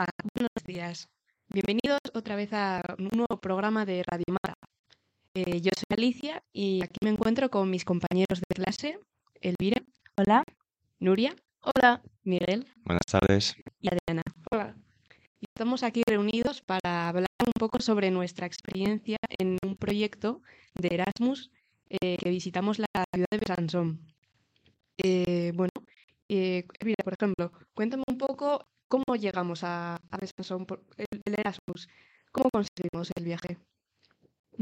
Hola, buenos días. Bienvenidos otra vez a un nuevo programa de Radio Mara. Eh, yo soy Alicia y aquí me encuentro con mis compañeros de clase, Elvira. Hola. Nuria. Hola. Miguel. Buenas tardes. Y Adriana. Hola. Y estamos aquí reunidos para hablar un poco sobre nuestra experiencia en un proyecto de Erasmus eh, que visitamos la ciudad de Besançon. Eh, bueno, Elvira, por ejemplo, cuéntame un poco cómo llegamos a, a el Erasmus. ¿Cómo conseguimos el viaje?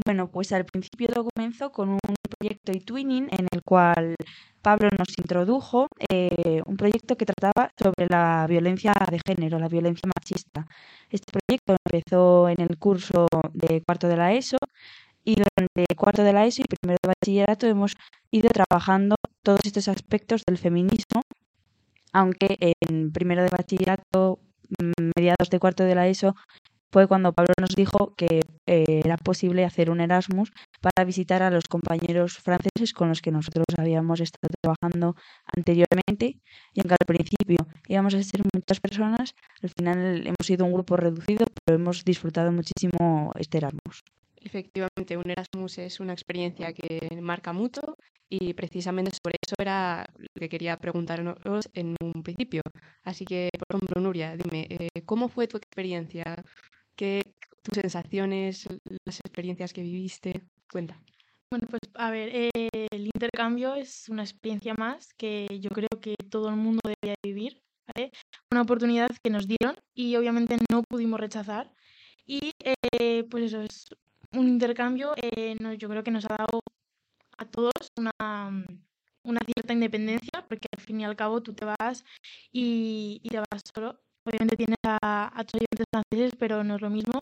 Bueno, pues al principio todo comenzó con un proyecto eTwinning en el cual Pablo nos introdujo eh, un proyecto que trataba sobre la violencia de género, la violencia machista. Este proyecto empezó en el curso de cuarto de la ESO y durante cuarto de la ESO y primero de bachillerato hemos ido trabajando todos estos aspectos del feminismo, aunque en primero de bachillerato, mm, mediados de cuarto de la ESO, fue cuando Pablo nos dijo que eh, era posible hacer un Erasmus para visitar a los compañeros franceses con los que nosotros habíamos estado trabajando anteriormente y aunque al principio íbamos a ser muchas personas, al final hemos sido un grupo reducido, pero hemos disfrutado muchísimo este Erasmus. Efectivamente, un Erasmus es una experiencia que marca mucho y precisamente sobre eso era lo que quería preguntaros en un principio. Así que, por ejemplo, Nuria, dime, eh, ¿cómo fue tu experiencia? ¿Qué tus sensaciones, las experiencias que viviste? Cuenta. Bueno, pues a ver, eh, el intercambio es una experiencia más que yo creo que todo el mundo debería vivir. Una oportunidad que nos dieron y obviamente no pudimos rechazar. Y eh, pues eso es un intercambio, eh, no, yo creo que nos ha dado a todos una, una cierta independencia, porque al fin y al cabo tú te vas y, te vas solo obviamente tienes a, a estudiantes franceses, pero no es lo mismo.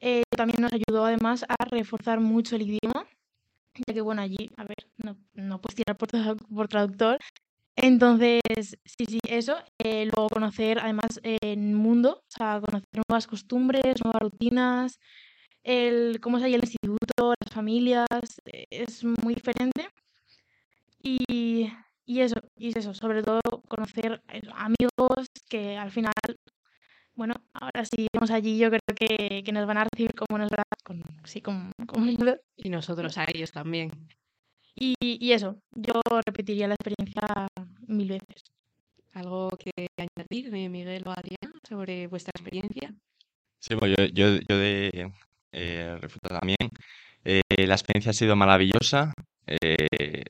Eh, también nos ayudó además a reforzar mucho el idioma, ya que bueno, allí, a ver, no, no puedes tirar por, por traductor. Entonces, sí, sí, eso. Eh, luego conocer además el mundo, conocer nuevas costumbres, nuevas rutinas, el cómo es ahí el instituto, las familias, es muy diferente. Y y eso, y eso, sobre todo conocer eh, amigos que al final, bueno, ahora sí vamos allí, yo creo que, que nos van a recibir como nos van con, sí, como, como Y nosotros a ellos también. Y, y eso, yo repetiría la experiencia mil veces. ¿Algo que añadir, Miguel o Adrián, sobre vuestra experiencia? Sí, bueno, yo, yo, yo de eh, también. Eh, la experiencia ha sido maravillosa. Eh,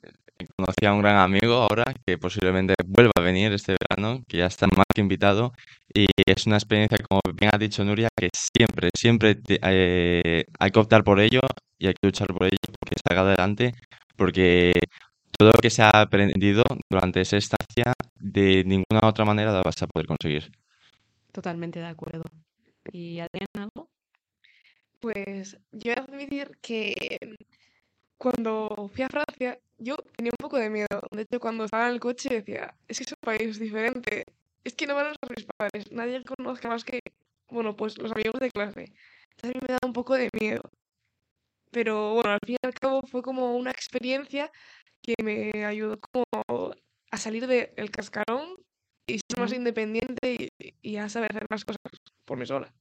conocí a un gran amigo ahora que posiblemente vuelva a venir este verano, que ya está más que invitado. Y es una experiencia, como bien ha dicho Nuria, que siempre, siempre eh, hay que optar por ello y hay que luchar por ello porque salga adelante, porque todo lo que se ha aprendido durante esa estancia, de ninguna otra manera la vas a poder conseguir. Totalmente de acuerdo. ¿Y Adrián? Pues yo voy a admitir que cuando fui a Francia, yo tenía un poco de miedo. De hecho, cuando estaba en el coche decía, es que es un país diferente. Es que no van a ser mis padres. Nadie conozca más que, bueno, pues los amigos de clase. Entonces a mí me da un poco de miedo. Pero bueno, al fin y al cabo fue como una experiencia que me ayudó como a salir del cascarón y ser más independiente y, y a saber hacer las cosas por mí sola.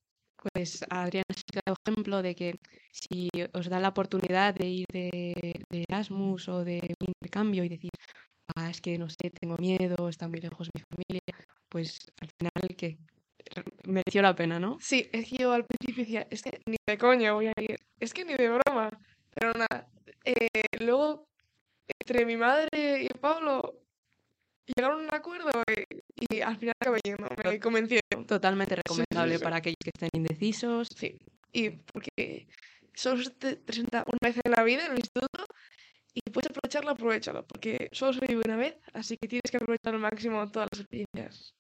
Pues Adrián es el ejemplo de que si os da la oportunidad de ir de, de Erasmus o de un intercambio y decir, ah, es que no sé, tengo miedo, está muy lejos mi familia, pues al final que mereció la pena, ¿no? Sí, es que yo al principio decía, es que ni de coña voy a ir, es que ni de broma, pero nada. Eh, luego, entre mi madre y Pablo, llegaron a un acuerdo y, y al final acabé yendo, me convencieron. Totalmente recomendable sí, sí. para aquellos que estén indecisos. Sí, y porque solo se te presenta una vez en la vida en el instituto y puedes aprovecharlo, aprovechalo, porque solo se vive una vez, así que tienes que aprovechar al máximo todas las experiencias.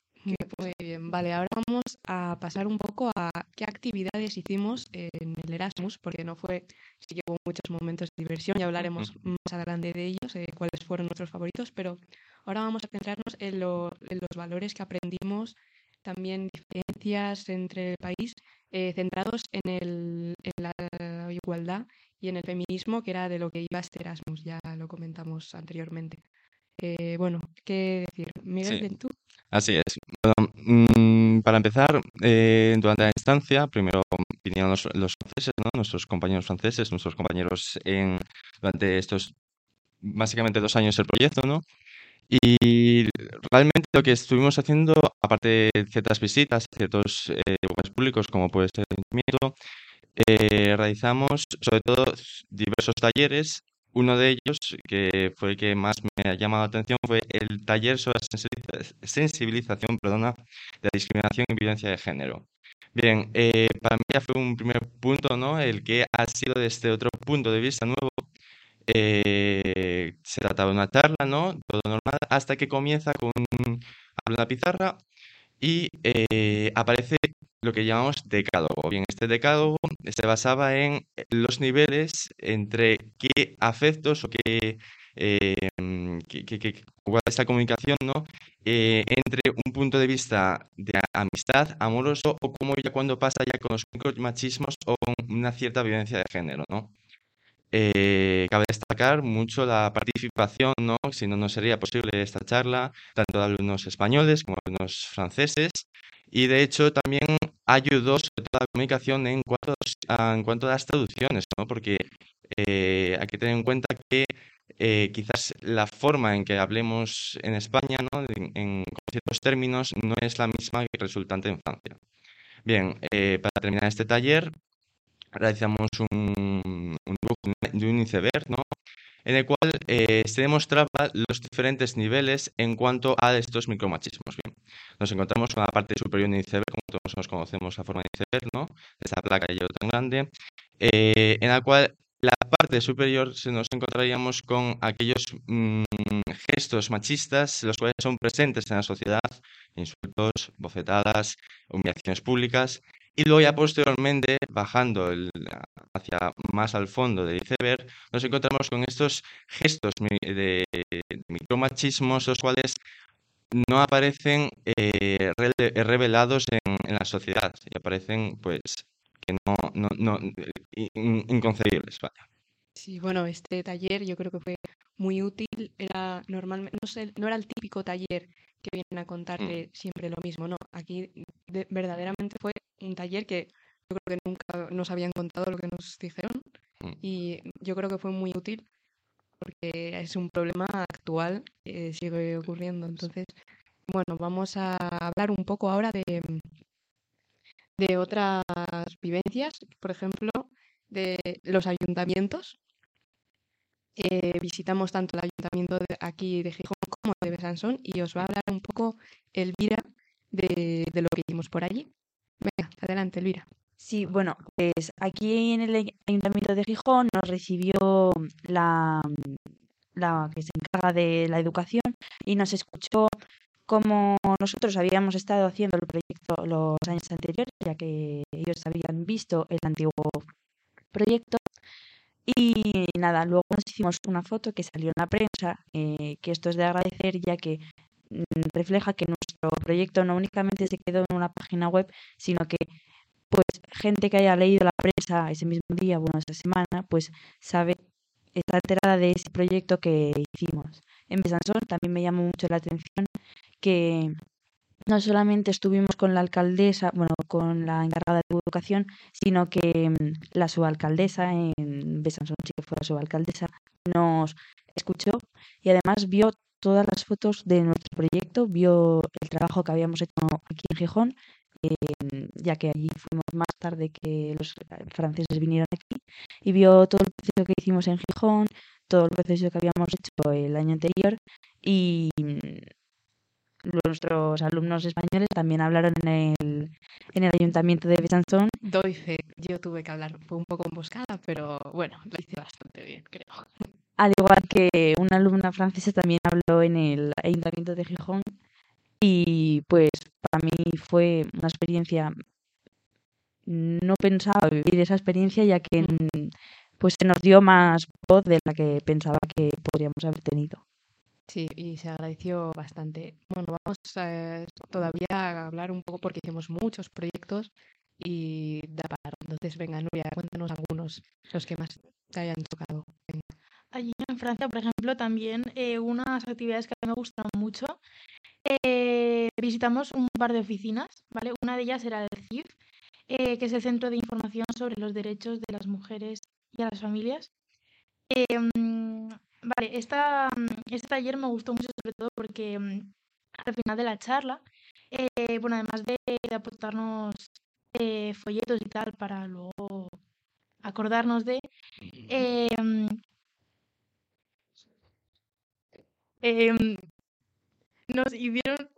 Muy bien, vale, ahora vamos a pasar un poco a qué actividades hicimos en el Erasmus, porque no fue, sí que hubo muchos momentos de diversión, ya hablaremos más adelante de ellos, eh, cuáles fueron nuestros favoritos, pero ahora vamos a centrarnos en, lo, en los valores que aprendimos, también diferencias entre el país, eh, centrados en, el, en la igualdad y en el feminismo, que era de lo que iba este Erasmus, ya lo comentamos anteriormente. Eh, bueno, ¿qué decir? Miguel, Sí. ¿tú? Así es. Bueno, mm, para empezar, eh, durante la estancia, primero vinieron los, los franceses, ¿no? Nuestros compañeros franceses, nuestros compañeros en, durante estos básicamente dos años el proyecto, ¿no? Y realmente lo que estuvimos haciendo, aparte de ciertas visitas a ciertos eh, lugares públicos, como puede ser el ayuntamiento, eh, realizamos sobre todo diversos talleres. Uno de ellos, que fue el que más me ha llamado la atención, fue el taller sobre la sensibilización perdona, de la discriminación y violencia de género. Bien, eh, para mí ya fue un primer punto, ¿no? El que ha sido desde otro punto de vista nuevo. Eh, se trataba de una charla, ¿no? Todo normal, hasta que comienza con una pizarra y eh, aparece lo que llamamos decálogo. Bien, este decálogo se basaba en los niveles entre qué afectos o qué, eh, esta comunicación, ¿no? Eh, entre un punto de vista de amistad, amoroso, o como ya cuando pasa ya con los machismos o con una cierta violencia de género, ¿no? Eh, cabe destacar mucho la participación, ¿no? Si no, no sería posible esta charla, tanto de alumnos españoles como de alumnos franceses. Y de hecho también ayudó sobre todo la comunicación en cuanto a, en cuanto a las traducciones, ¿no? Porque eh, hay que tener en cuenta que eh, quizás la forma en que hablemos en España, ¿no? En, ciertos términos, no es la misma que resultante en Francia. Bien, para terminar este taller, realizamos un, de un iceberg, ¿no? en el cual eh, se demostraba los diferentes niveles en cuanto a estos micromachismos. Bien, nos encontramos con la parte superior del iceberg, como todos nos conocemos la forma de iceberg, ¿no? esa placa de hielo tan grande, eh, en la cual la parte superior se nos encontraríamos con aquellos mm, gestos machistas, los cuales son presentes en la sociedad, insultos, bofetadas, humillaciones públicas, y luego ya posteriormente, bajando hacia más al fondo del iceberg, nos encontramos con estos gestos de, micromachismos, los cuales no aparecen eh, revelados en, la sociedad y aparecen pues que no, no, no inconcebibles. Sí, bueno, este taller yo creo que fue muy útil. Era normalmente, no, sé, no era el típico taller que vienen a contarle mm. siempre lo mismo, no. Aquí verdaderamente fue un taller que yo creo que nunca nos habían contado lo que nos dijeron mm. y yo creo que fue muy útil porque es un problema actual que sigue ocurriendo. Entonces, bueno, vamos a hablar un poco ahora de, de otras vivencias, por ejemplo, de los ayuntamientos. Eh, visitamos tanto el ayuntamiento de aquí de Gijón como de Besanzón y os va a hablar un poco Elvira de, de lo que hicimos por allí. Adelante, Elvira. Sí, bueno, pues aquí en el Ayuntamiento de Gijón nos recibió la, la que se encarga de la educación y nos escuchó como nosotros habíamos estado haciendo el proyecto los años anteriores, ya que ellos habían visto el antiguo proyecto. Y nada, luego nos hicimos una foto que salió en la prensa, eh, que esto es de agradecer ya que Mm, refleja que nuestro proyecto no únicamente se quedó en una página web, sino que pues gente que haya leído la prensa ese mismo día, bueno, esa semana, pues sabe, está enterada de ese proyecto que hicimos. En Besançon también me llamó mucho la atención que no solamente estuvimos con la alcaldesa, bueno, con la encargada de educación, sino que mm, la subalcaldesa en Besançon, sí que fue la subalcaldesa, nos escuchó y además vio todas las fotos de nuestro proyecto, vio el trabajo que habíamos hecho aquí en Gijón, ya que allí fuimos más tarde que los franceses vinieron aquí, y vio todo el proceso que hicimos en Gijón, todo el proceso que habíamos hecho el año anterior, y nuestros alumnos españoles también hablaron en el, en el ayuntamiento de Besançon. Doy fe, yo tuve que hablar, fue un poco emboscada, pero bueno, lo hice bastante bien, creo. Al igual que una alumna francesa también habló en el Ayuntamiento de Gijón y pues para mí fue una experiencia, no pensaba vivir esa experiencia ya que pues se nos dio más voz de la que pensaba que podríamos haber tenido. Sí, y se agradeció bastante. Bueno, vamos todavía a hablar un poco porque hicimos muchos proyectos y da para. Entonces, venga, Nuria, cuéntanos algunos, los que más te hayan tocado. Allí en Francia, por ejemplo, también eh, unas actividades que a mí me gustaron mucho eh, visitamos un par de oficinas, ¿vale? Una de ellas era el CIF, eh, que es el Centro de Información sobre los Derechos de las Mujeres y a las Familias. Em, vale, esta, este taller me gustó mucho sobre todo porque mm, al final de la charla, eh, bueno, además de, aportarnos eh, folletos y tal para luego acordarnos de, em, em, nos hicieron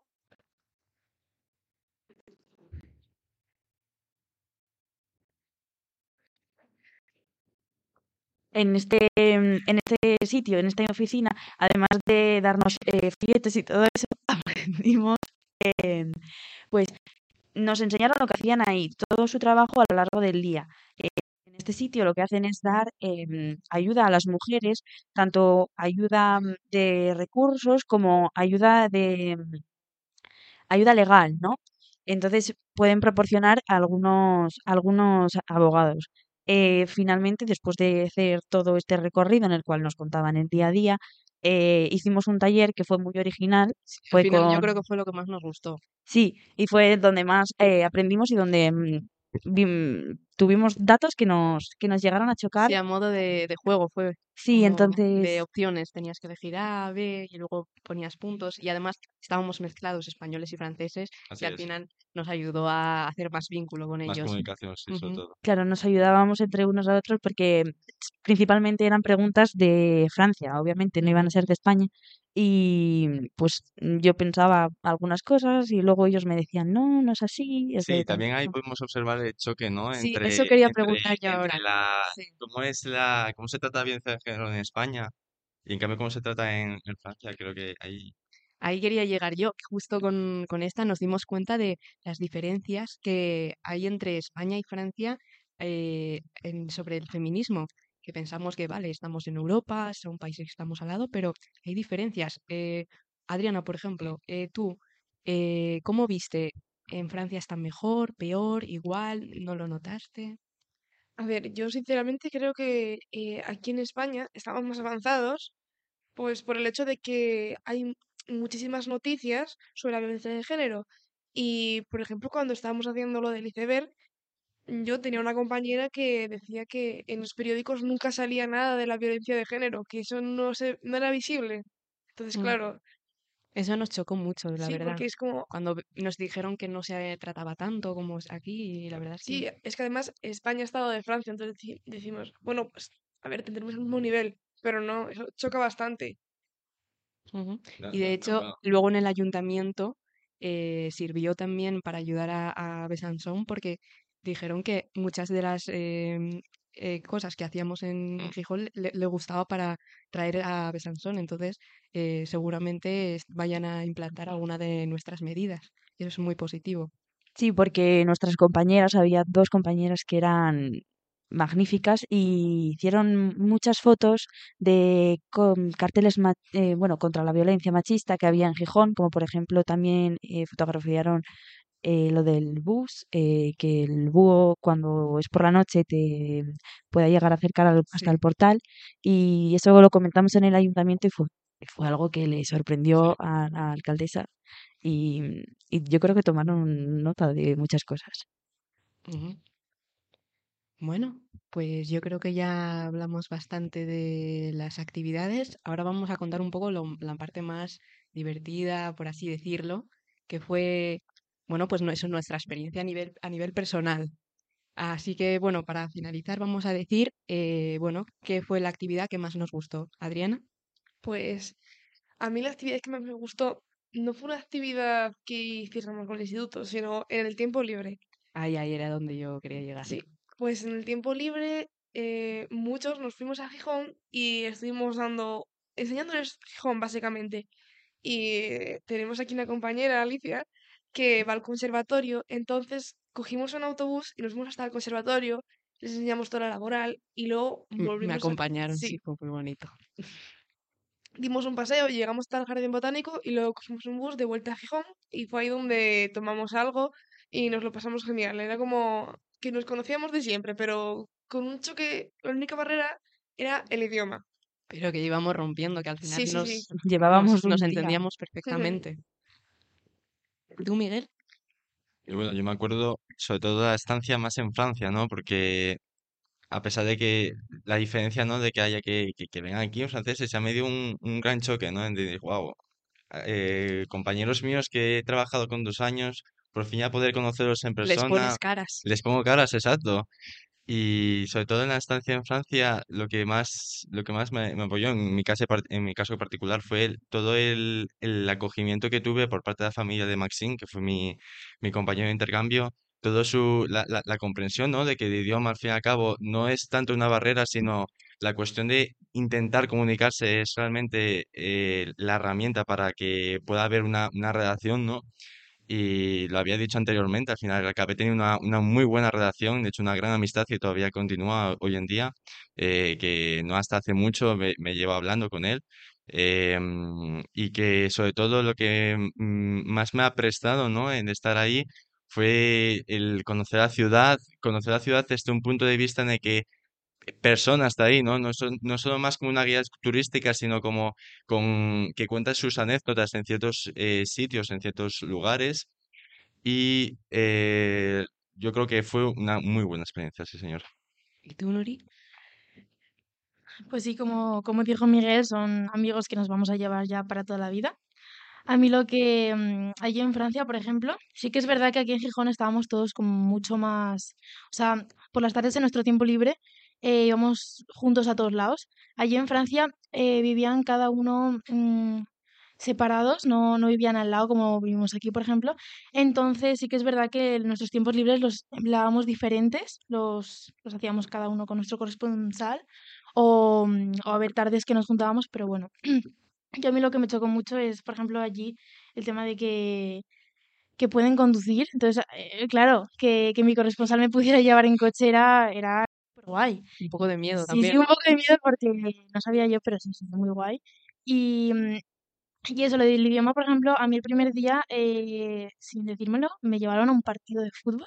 en este, en este sitio, en esta oficina, además de darnos eh, folletos y todo eso, aprendimos, eh, pues nos enseñaron lo que hacían ahí, todo su trabajo a lo largo del día. Eh, este sitio lo que hacen es dar em, ayuda a las mujeres, tanto ayuda mm, de recursos como ayuda de mm, ayuda legal, ¿no? Entonces pueden proporcionar algunos, algunos abogados. Eh, finalmente, después de hacer todo este recorrido en el cual nos contaban el día a día, eh, hicimos un taller que fue muy original. Fue Yo creo que fue lo que más nos gustó. Sí, y fue donde más eh, aprendimos y donde mm, tuvimos datos que nos, que nos llegaron a chocar. Sí, a modo de, de juego fue. Sí, entonces... De opciones, tenías que elegir A, B y luego ponías puntos y además estábamos mezclados españoles y franceses y al final nos ayudó a hacer más vínculo con más ellos. comunicación, sí, sobre todo. Claro, nos ayudábamos entre unos a otros porque principalmente eran preguntas de Francia, obviamente no iban a ser de España y pues yo pensaba algunas cosas y luego ellos me decían, no, no es así. sí, también ahí podemos observar el choque, ¿no? Sí, eso quería preguntar yo ahora. ¿Cómo es la, cómo se trata bien en España y en cambio cómo se trata en, Francia, creo que ahí... Ahí quería llegar yo, justo con, con, esta nos dimos cuenta de las diferencias que hay entre España y Francia eh, en, sobre el feminismo, que pensamos que, vale, estamos en Europa, son países que estamos al lado, pero hay diferencias. Eh, Adriana, por ejemplo, eh, tú, ¿cómo viste? ¿En Francia está mejor, peor, igual? ¿No lo notaste? A ver, yo sinceramente creo que eh, aquí en España estamos más avanzados, pues por el hecho de que hay muchísimas noticias sobre la violencia de género. Y, por ejemplo, cuando estábamos haciendo lo del iceberg, yo tenía una compañera que decía que en los periódicos nunca salía nada de la violencia de género, que eso no se, no era visible. Entonces, Mm. claro, Eso nos chocó mucho, la sí, verdad. porque es como, Cuando nos dijeron que no se trataba tanto como aquí, y la verdad es sí, que es que además España ha estado de Francia, entonces deci- decimos, bueno, pues, a ver, tendremos el mismo nivel, pero no, eso choca bastante. Y de hecho, luego en el ayuntamiento eh, sirvió también para ayudar a, a Besançon porque dijeron que muchas de las em, eh, cosas que hacíamos en Mm. Gijón le, le gustaba para traer a Besançon. Entonces, eh, seguramente vayan a implantar alguna de nuestras medidas. Y eso es muy positivo. Sí, porque nuestras compañeras, había dos compañeras que eran magníficas y hicieron muchas fotos de con carteles ma- eh, bueno contra la violencia machista que había en Gijón, como por ejemplo también eh, fotografiaron eh, lo del bus, eh, que el búho cuando es por la noche te pueda llegar a acercar al- hasta Sí. el portal y eso lo comentamos en el ayuntamiento y fue, fue algo que le sorprendió a la alcaldesa y, y yo creo que tomaron nota de muchas cosas. Bueno, pues yo creo que ya hablamos bastante de las actividades. Ahora vamos a contar un poco lo- la parte más divertida, por así decirlo, que fue, bueno, pues no, eso es nuestra experiencia a nivel, a nivel personal. Así que, bueno, para finalizar vamos a decir, eh, bueno, qué fue la actividad que más nos gustó. Adriana. Pues a mí la actividad que más me gustó no fue una actividad que hiciéramos con el instituto, sino en el tiempo libre. Ahí, ahí era donde yo quería llegar. Sí, pues en el tiempo libre eh, muchos nos fuimos a Gijón y estuvimos dando, enseñándoles Gijón básicamente. Y eh, tenemos aquí una compañera, Alicia, que va al conservatorio, entonces cogimos un autobús y nos fuimos hasta el conservatorio, les enseñamos toda la laboral y luego M- Me volvimos a... acompañaron, Sí, sí, fue muy bonito. dimos un paseo, llegamos hasta el jardín botánico y luego cogimos un bus de vuelta a Gijón y fue ahí donde tomamos algo y nos lo pasamos genial. Era como que nos conocíamos de siempre, pero con un choque, la única barrera era el idioma. Pero que íbamos rompiendo, que al final Sí, sí, nos, sí. Llevábamos nos, entendíamos perfectamente. ¿Tú, Miguel? Y bueno, yo me acuerdo sobre todo de la estancia más en Francia, ¿no? Porque a pesar de que la diferencia, ¿no? De que haya que, que, que vengan aquí los franceses, ya me dio un, un gran choque, ¿no? De, wow, eh, compañeros míos que he trabajado con dos años, por fin ya poder conocerlos en Les persona, pones caras. les pongo caras, exacto. Y sobre todo en la estancia en Francia, lo que más, lo que más me, apoyó en mi caso, en mi caso particular fue todo el, el acogimiento que tuve por parte de la familia de Maxine, que fue mi, mi compañero de intercambio, todo su, la, la, la comprensión, ¿no? De que el idioma, al fin y al cabo, no es tanto una barrera, sino la cuestión de intentar comunicarse es realmente eh, la herramienta para que pueda haber una, una relación, ¿no? Y lo había dicho anteriormente, al final acabé teniendo una, una muy buena relación, de hecho una gran amistad que todavía continúa hoy en día, eh, que no hasta hace mucho me, me llevo hablando con él, eh, y que sobre todo lo que mm, más me ha prestado, ¿no? en estar ahí fue el conocer la ciudad, conocer la ciudad desde un punto de vista en el que personas hasta ahí, ¿no? No son, no solo más como una guía turística, sino como con que cuenta sus anécdotas en ciertos eh, sitios, en ciertos lugares. Y eh, yo creo que fue una muy buena experiencia, sí, señor. ¿Y tú, Nuri? Pues sí, como, como dijo Miguel, son amigos que nos vamos a llevar ya para toda la vida. A mí lo que mm, allí en Francia, por ejemplo, sí que es verdad que aquí en Gijón estábamos todos como mucho más, o sea, por las tardes en nuestro tiempo libre eh, íbamos juntos a todos lados. Allí en Francia eh, vivían cada uno mm, separados, no, no vivían al lado como vivimos aquí, por ejemplo. Entonces sí que es verdad que nuestros tiempos libres los empleábamos diferentes, los, los hacíamos cada uno con nuestro corresponsal o, mm, o a ver tardes que nos juntábamos, pero bueno. Yo a mí lo que me chocó mucho es, por ejemplo, allí el tema de que, que pueden conducir. Entonces, eh, claro, que, que mi corresponsal me pudiera llevar en coche era, era súper guay. Un poco de miedo también. sí, un poco de miedo porque no sabía yo, pero sí, sí, muy guay. Y, mm, y eso, lo del idioma, por ejemplo, a mí el primer día, eh, sin decírmelo, me llevaron a un partido de fútbol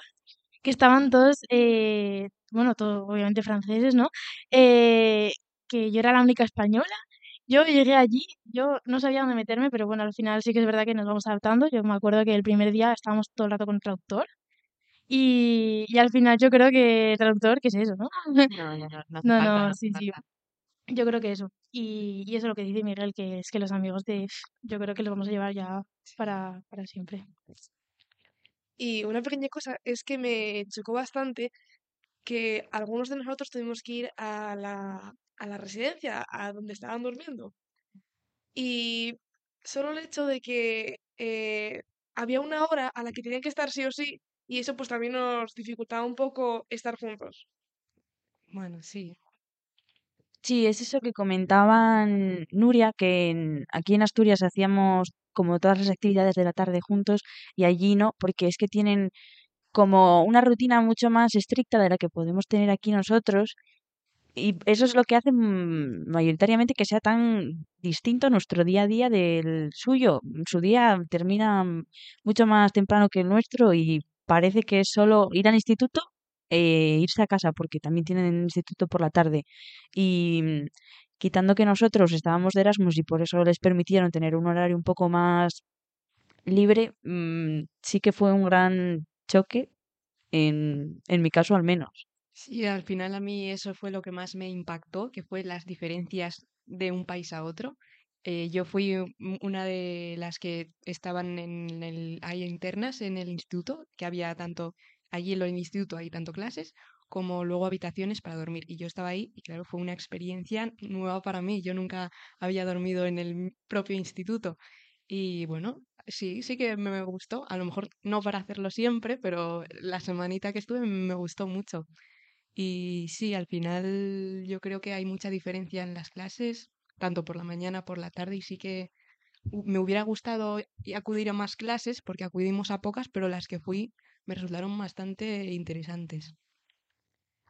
que estaban todos, eh, bueno, todos obviamente franceses, ¿no? Eh, que yo era la única española. Yo llegué allí, yo no sabía dónde meterme, pero bueno, al final sí que es verdad que nos vamos adaptando. Yo me acuerdo que el primer día estábamos todo el rato con el traductor y, y al final yo creo que traductor, ¿qué es eso, no? No, no, no, no No, falta, sí, sí. Yo creo que eso. Y, y eso es lo que dice Miguel, que es que los amigos de... Yo creo que los vamos a llevar ya para, para siempre. Y una pequeña cosa es que me chocó bastante que algunos de nosotros tuvimos que ir a la, a la residencia, a donde estaban durmiendo. Y solo el hecho de que eh, había una hora a la que tenían que estar sí o sí, y eso pues también nos dificultaba un poco estar juntos. Bueno, sí. Sí, es eso que comentaban Nuria, que en- aquí en Asturias hacíamos como todas las actividades de la tarde juntos y allí no, porque es que tienen como una rutina mucho más estricta de la que podemos tener aquí nosotros y eso es lo que hace mm, mayoritariamente que sea tan distinto nuestro día a día del suyo. Su día termina mm, mucho más temprano que el nuestro y parece que es solo ir al instituto e irse a casa, porque también tienen instituto por la tarde. Y mm, quitando que nosotros estábamos de Erasmus y por eso les permitieron tener un horario un poco más libre, mm, sí que fue un gran choque, en, en mi caso al menos. Sí, al final a mí eso fue lo que más me impactó, que fue las diferencias de un país a otro. Eh, yo fui una de las que estaban en el, ahí internas en el instituto, que había tanto, allí en el instituto hay tanto clases como luego habitaciones para dormir. Y yo estaba ahí y claro, fue una experiencia nueva para mí. Yo nunca había dormido en el propio instituto. Y bueno, sí, sí que me gustó. A lo mejor no para hacerlo siempre, pero la semanita que estuve me gustó mucho. Y sí, al final yo creo que hay mucha diferencia en las clases, tanto por la mañana, por la tarde, y sí que me hubiera gustado acudir a más clases, porque acudimos a pocas, pero las que fui me resultaron bastante interesantes.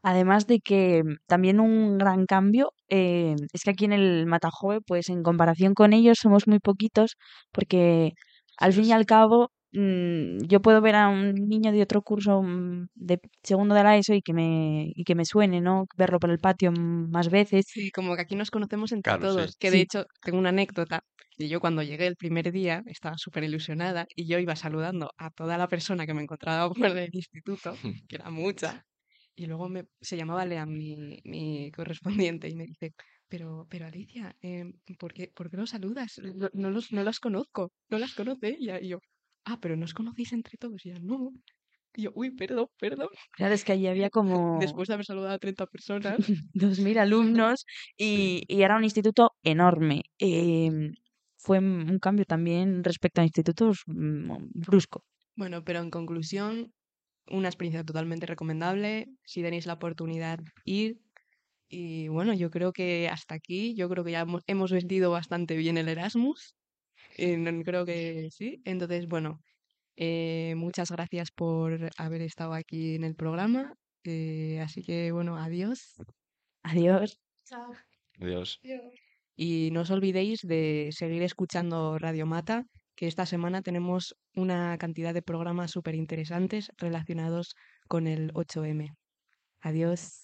Además de que mm, también un gran cambio eh, es que aquí en el Matajoe, pues en comparación con ellos somos muy poquitos, porque al fin y al cabo yo puedo ver a un niño de otro curso mm, de segundo de la ESO y que me, y que me suene, ¿no? Verlo por el patio mm, más veces. Sí, como que aquí nos conocemos entre Claro, sí. todos. Que de Sí. hecho, tengo una anécdota. Y yo cuando llegué el primer día estaba súper ilusionada y yo iba saludando a toda la persona que me encontraba por el instituto, que era mucha. Y luego me, se llamaba Lea, mi, mi correspondiente, y me dice, pero, pero Alicia, em, ¿por qué, por qué los saludas? No, no los, no las conozco, no las conoce ella. Y yo, ah, pero ¿no os conocéis entre todos? Y ella, no. Y yo, uy, perdón, perdón. Claro, es que allí había como Después de haber saludado a 30 personas. 2.000 alumnos y, y era un instituto enorme. Em, fue un cambio también respecto a institutos mm, brusco. Bueno, pero en conclusión, una experiencia totalmente recomendable. Si tenéis la oportunidad, ir. Y bueno, yo creo que hasta aquí, yo creo que ya hemos, hemos vendido bastante bien el Erasmus. Eh, no- creo que sí. Entonces, bueno, eh, muchas gracias por haber estado aquí en el programa. Eh, así que, bueno, adiós. Adiós. Chao. Adiós. Y no os olvidéis de seguir escuchando Radio Mata, que esta semana tenemos una cantidad de programas súper interesantes relacionados con el 8M. Adiós.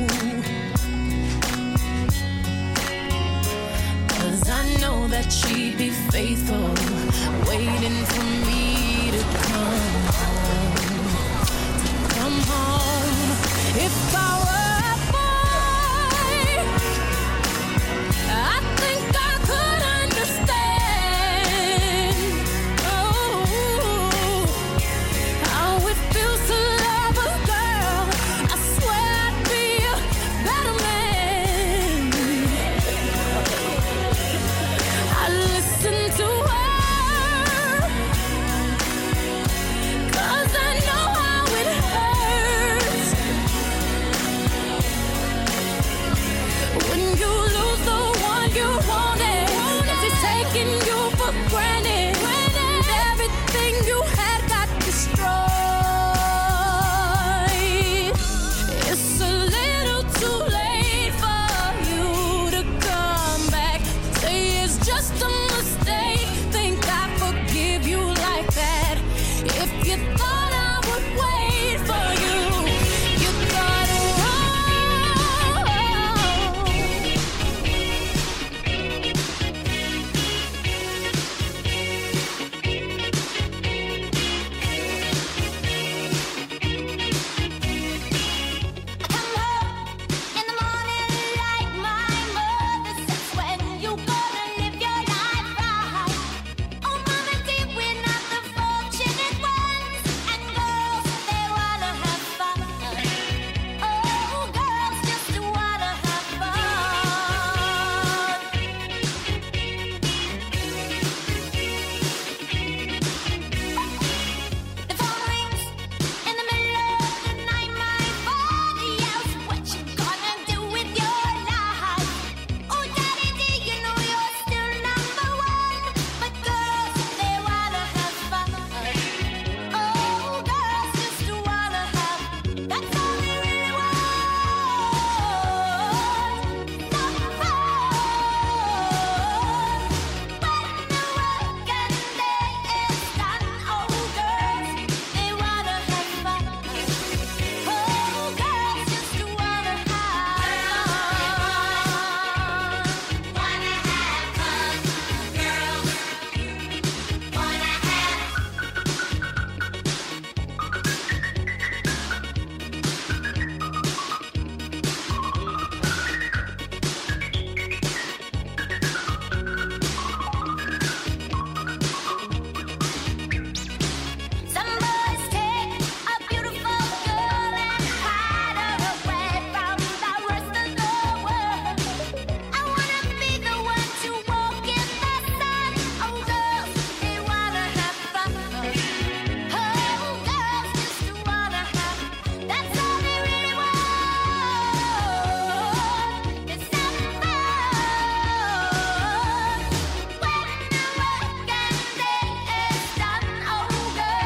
She'd be faithful, waiting for